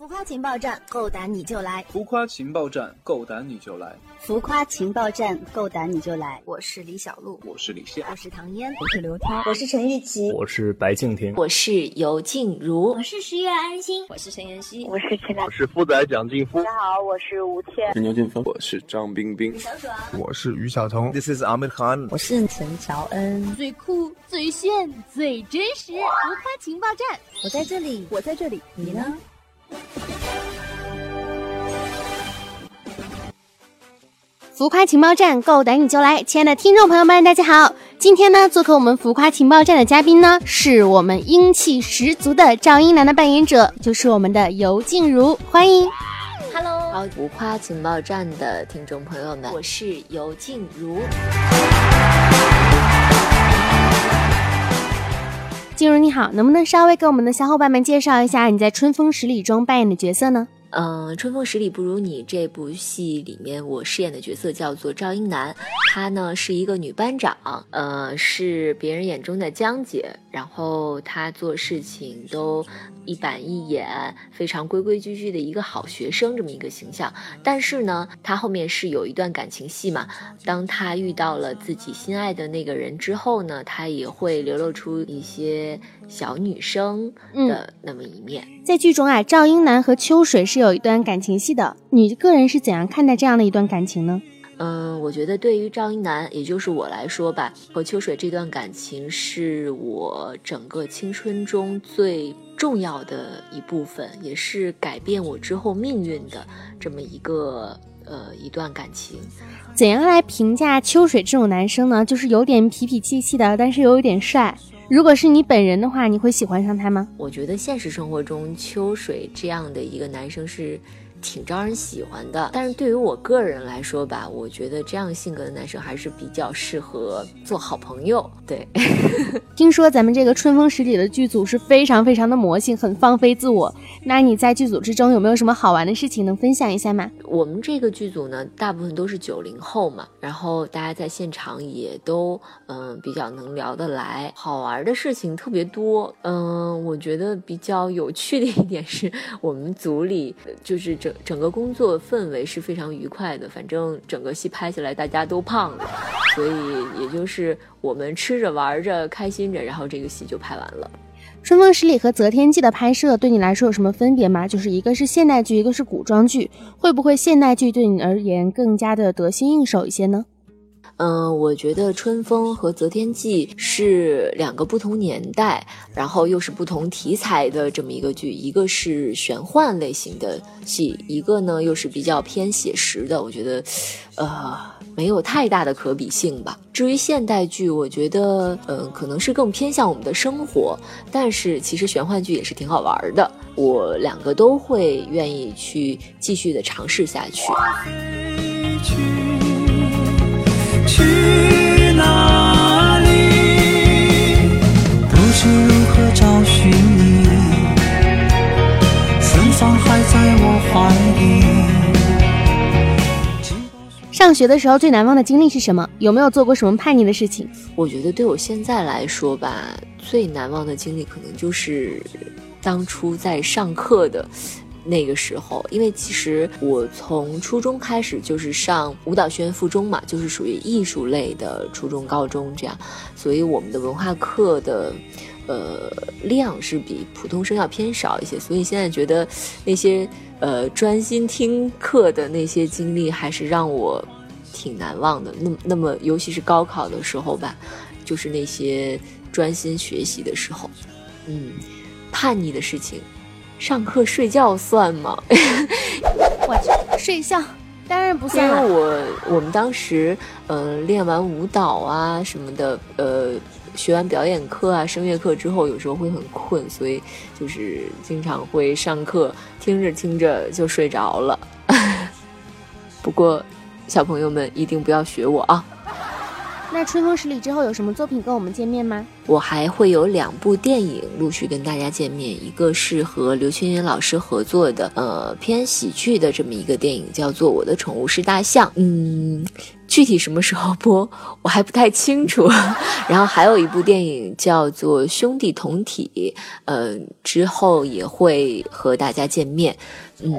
浮夸情报站，够胆你就来！浮夸情报站，够胆你就来！浮夸情报站，够胆你就来！我是李小璐，我是李现，我是唐嫣，我是刘涛，我是陈玉琪，我是白敬亭，我是尤静茹，我是十月安心，我是陈妍希，我是陈我是富仔蒋劲夫。大家好，我是吴倩，我是牛俊峰，我是张冰冰，小爽，我是于晓彤，This is Ahmed Khan，我是陈乔恩。最酷、最炫、最真实，浮夸情报站，我在这里，我在这里，你呢？浮夸情报站，够胆你就来！亲爱的听众朋友们，大家好！今天呢，做客我们浮夸情报站的嘉宾呢，是我们英气十足的赵英男的扮演者，就是我们的尤静茹，欢迎。Hello，好，浮夸情报站的听众朋友们，我是尤静茹。静茹你好，能不能稍微给我们的小伙伴们介绍一下你在《春风十里》中扮演的角色呢？嗯，《春风十里不如你》这部戏里面，我饰演的角色叫做赵英男，她呢是一个女班长，呃，是别人眼中的江姐，然后她做事情都一板一眼，非常规规矩矩的一个好学生这么一个形象。但是呢，他后面是有一段感情戏嘛，当他遇到了自己心爱的那个人之后呢，他也会流露出一些小女生的那么一面。在剧中啊，赵英男和秋水是有一段感情戏的，你个人是怎样看待这样的一段感情呢？嗯，我觉得对于赵英男，也就是我来说吧，和秋水这段感情是我整个青春中最重要的一部分，也是改变我之后命运的这么一个呃一段感情。怎样来评价秋水这种男生呢？就是有点痞痞气气的，但是又有点帅。如果是你本人的话，你会喜欢上他吗？我觉得现实生活中秋水这样的一个男生是挺招人喜欢的，但是对于我个人来说吧，我觉得这样性格的男生还是比较适合做好朋友。对，听说咱们这个春风十里的剧组是非常非常的魔性，很放飞自我。那你在剧组之中有没有什么好玩的事情能分享一下吗？我们这个剧组呢，大部分都是九零后嘛，然后大家在现场也都嗯比较能聊得来，好玩的事情特别多。嗯，我觉得比较有趣的一点是我们组里就是整整个工作氛围是非常愉快的，反正整个戏拍下来大家都胖了，所以也就是我们吃着玩着开心着，然后这个戏就拍完了。《春风十里》和《择天记》的拍摄对你来说有什么分别吗？就是一个是现代剧，一个是古装剧，会不会现代剧对你而言更加的得心应手一些呢？嗯，我觉得《春风》和《择天记》是两个不同年代，然后又是不同题材的这么一个剧，一个是玄幻类型的戏，一个呢又是比较偏写实的。我觉得，呃，没有太大的可比性吧。至于现代剧，我觉得，嗯，可能是更偏向我们的生活，但是其实玄幻剧也是挺好玩的。我两个都会愿意去继续的尝试下去。去哪里？不知如何找寻你，芬芳还在我怀里。上学的时候最难忘的经历是什么？有没有做过什么叛逆的事情？我觉得对我现在来说吧，最难忘的经历可能就是当初在上课的。那个时候，因为其实我从初中开始就是上舞蹈学院附中嘛，就是属于艺术类的初中、高中这样，所以我们的文化课的，呃，量是比普通生要偏少一些。所以现在觉得那些呃专心听课的那些经历，还是让我挺难忘的。那，那么尤其是高考的时候吧，就是那些专心学习的时候，嗯，叛逆的事情。上课睡觉算吗？我去，睡觉当然不算。因为我我们当时，嗯，练完舞蹈啊什么的，呃，学完表演课啊、声乐课之后，有时候会很困，所以就是经常会上课听着听着就睡着了。不过，小朋友们一定不要学我啊！那春风十里之后有什么作品跟我们见面吗？我还会有两部电影陆续跟大家见面，一个是和刘青云老师合作的，呃，偏喜剧的这么一个电影，叫做《我的宠物是大象》。嗯，具体什么时候播我还不太清楚。然后还有一部电影叫做《兄弟同体》，呃，之后也会和大家见面。嗯。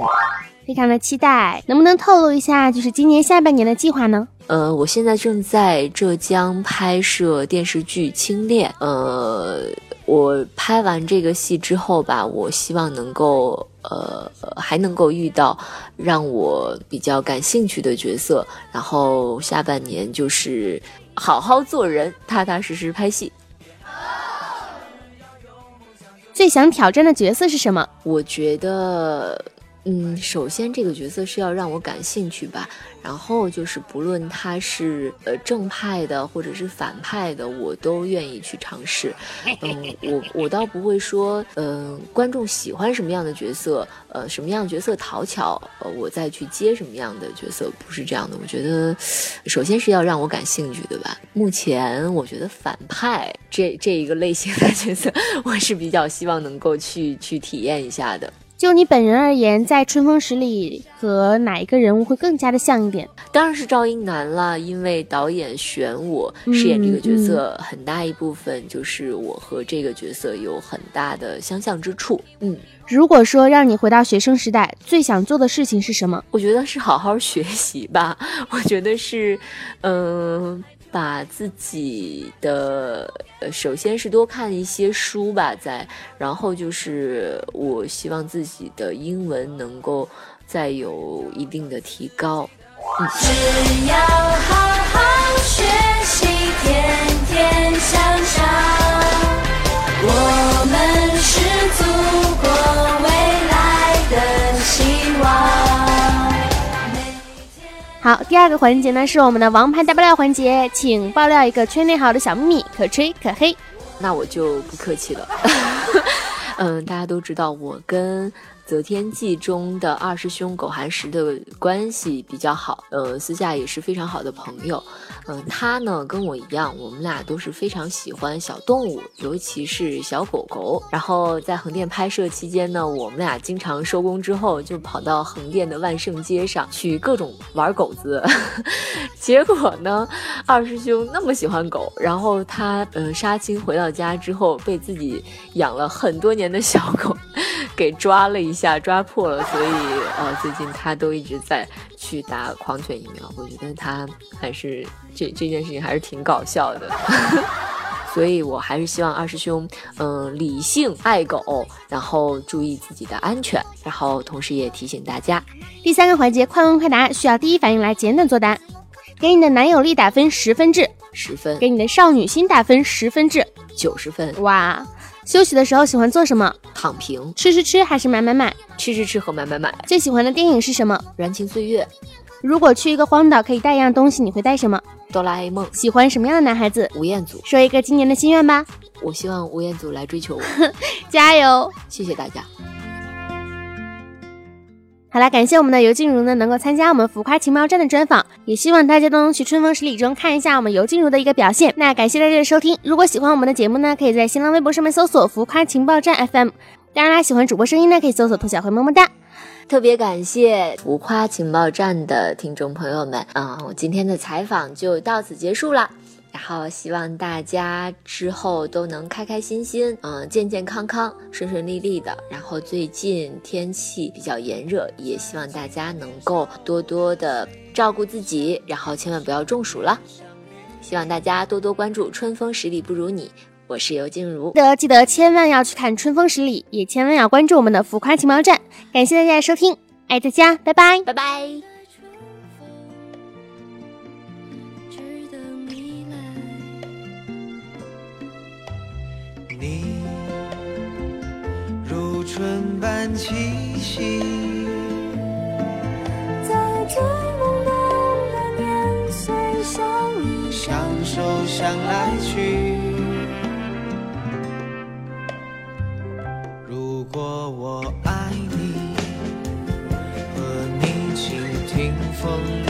非常的期待，能不能透露一下，就是今年下半年的计划呢？呃，我现在正在浙江拍摄电视剧《青恋》。呃，我拍完这个戏之后吧，我希望能够呃还能够遇到让我比较感兴趣的角色，然后下半年就是好好做人，踏踏实实拍戏。最想挑战的角色是什么？我觉得。嗯，首先这个角色是要让我感兴趣吧，然后就是不论他是呃正派的或者是反派的，我都愿意去尝试。嗯，我我倒不会说，嗯，观众喜欢什么样的角色，呃，什么样角色讨巧，呃，我再去接什么样的角色，不是这样的。我觉得，首先是要让我感兴趣的吧。目前我觉得反派这这一个类型的角色，我是比较希望能够去去体验一下的。就你本人而言，在《春风十里》和哪一个人物会更加的像一点？当然是赵英男了，因为导演选我饰演这个角色，很大一部分就是我和这个角色有很大的相像之处。嗯，如果说让你回到学生时代，最想做的事情是什么？我觉得是好好学习吧。我觉得是，嗯。把自己的，首先是多看一些书吧，在，然后就是我希望自己的英文能够再有一定的提高。只要好好学习，天天向上，我们好，第二个环节呢是我们的王牌大爆料环节，请爆料一个圈内好的小秘密，可吹可黑。那我就不客气了。嗯，大家都知道我跟。《择天记》中的二师兄苟寒石的关系比较好，呃，私下也是非常好的朋友。嗯，他呢跟我一样，我们俩都是非常喜欢小动物，尤其是小狗狗。然后在横店拍摄期间呢，我们俩经常收工之后就跑到横店的万圣街上去各种玩狗子。结果呢，二师兄那么喜欢狗，然后他嗯杀青回到家之后，被自己养了很多年的小狗 给抓了一。下抓破了，所以呃，最近他都一直在去打狂犬疫苗。我觉得他还是这这件事情还是挺搞笑的，所以我还是希望二师兄嗯理性爱狗，然后注意自己的安全，然后同时也提醒大家，第三个环节快问快答，需要第一反应来简短作答。给你的男友力打分十分制，十分；给你的少女心打分十分制，九十分。哇。休息的时候喜欢做什么？躺平。吃吃吃还是买买买？吃吃吃和买买买。最喜欢的电影是什么？燃情岁月。如果去一个荒岛可以带一样东西，你会带什么？哆啦 A 梦。喜欢什么样的男孩子？吴彦祖。说一个今年的心愿吧。我希望吴彦祖来追求我。加油！谢谢大家。好啦，感谢我们的尤静茹呢，能够参加我们浮夸情报站的专访，也希望大家都能去春风十里中看一下我们尤静茹的一个表现。那感谢大家的收听，如果喜欢我们的节目呢，可以在新浪微博上面搜索“浮夸情报站 FM”。当然啦，喜欢主播声音呢，可以搜索“兔小慧么么哒”。特别感谢浮夸情报站的听众朋友们，嗯，我今天的采访就到此结束了。然后希望大家之后都能开开心心，嗯，健健康康，顺顺利利的。然后最近天气比较炎热，也希望大家能够多多的照顾自己，然后千万不要中暑了。希望大家多多关注《春风十里不如你》，我是尤静茹。记得记得千万要去看《春风十里》，也千万要关注我们的浮夸情报站。感谢大家的收听，爱大家，拜拜，拜拜。气息，在最懵懂的年岁相遇，相守相来去。如果我爱你，和你倾听风。